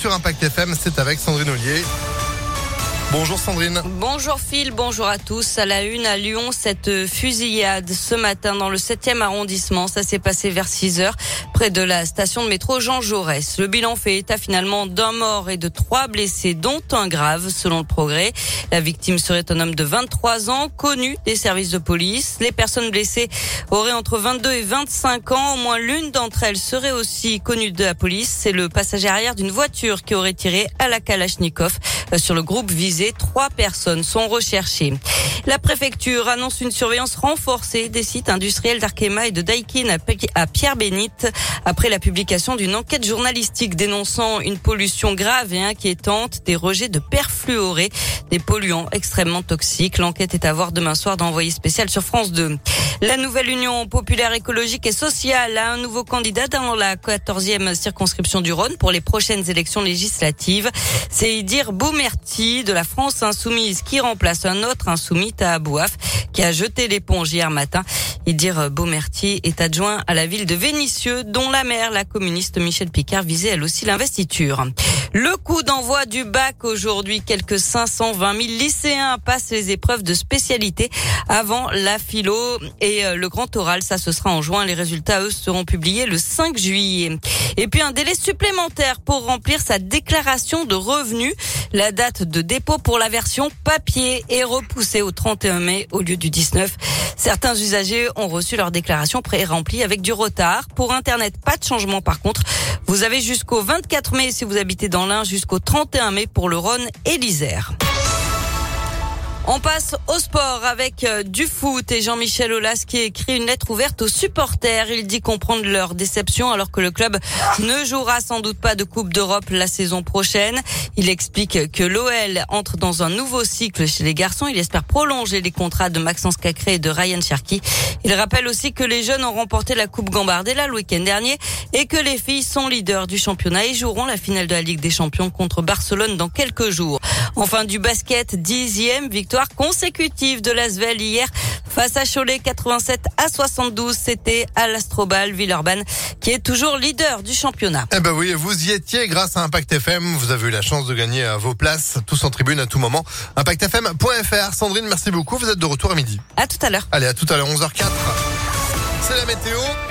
Sur Impact FM, c'est avec Sandrine Ollier. Bonjour Sandrine. Bonjour Phil, bonjour à tous. À la une à Lyon, cette fusillade ce matin dans le 7e arrondissement. Ça s'est passé vers 6 heures près de la station de métro Jean Jaurès. Le bilan fait état finalement d'un mort et de trois blessés, dont un grave selon le progrès. La victime serait un homme de 23 ans, connu des services de police. Les personnes blessées auraient entre 22 et 25 ans. Au moins l'une d'entre elles serait aussi connue de la police. C'est le passager arrière d'une voiture qui aurait tiré à la Kalachnikov sur le groupe visé Trois personnes sont recherchées. La préfecture annonce une surveillance renforcée des sites industriels d'Arkema et de Daikin à Pierre-Bénite après la publication d'une enquête journalistique dénonçant une pollution grave et inquiétante des rejets de perfluorés, des polluants extrêmement toxiques. L'enquête est à voir demain soir d'envoyé spécial sur France 2. La nouvelle Union populaire écologique et sociale a un nouveau candidat dans la 14e circonscription du Rhône pour les prochaines élections législatives. C'est Idir Boumerti de la France insoumise qui remplace un autre insoumis à Bouaf qui a jeté l'éponge hier matin. Idir Beaumertier est adjoint à la ville de Vénissieux, dont la maire, la communiste Michel Picard, visait elle aussi l'investiture. Le coup d'envoi du bac aujourd'hui, quelques 520 000 lycéens passent les épreuves de spécialité avant la philo et euh, le grand oral. Ça, ce sera en juin. Les résultats, eux, seront publiés le 5 juillet. Et puis un délai supplémentaire pour remplir sa déclaration de revenus. La date de dépôt pour la version papier est repoussée au 31 mai au lieu du 19. Certains usagers ont reçu leur déclaration pré-remplie avec du retard. Pour Internet, pas de changement par contre. Vous avez jusqu'au 24 mai si vous habitez dans l'Ain, jusqu'au 31 mai pour le Rhône et l'Isère. On passe au sport avec euh, du foot et Jean-Michel Aulas qui écrit une lettre ouverte aux supporters. Il dit comprendre leur déception alors que le club ne jouera sans doute pas de Coupe d'Europe la saison prochaine. Il explique que l'OL entre dans un nouveau cycle chez les garçons. Il espère prolonger les contrats de Maxence Cacré et de Ryan Cherky. Il rappelle aussi que les jeunes ont remporté la Coupe Gambardella le week-end dernier et que les filles sont leaders du championnat et joueront la finale de la Ligue des Champions contre Barcelone dans quelques jours. Enfin du basket, dixième victoire consécutive de l'Asvel hier face à Cholet 87 à 72. C'était à l'Astrobal Villeurbanne qui est toujours leader du championnat. Eh ben oui, vous y étiez grâce à Impact FM. Vous avez eu la chance de gagner à vos places, tous en tribune à tout moment. ImpactFM.fr. Sandrine, merci beaucoup. Vous êtes de retour à midi. À tout à l'heure. Allez, à tout à l'heure, 11h04. C'est la météo.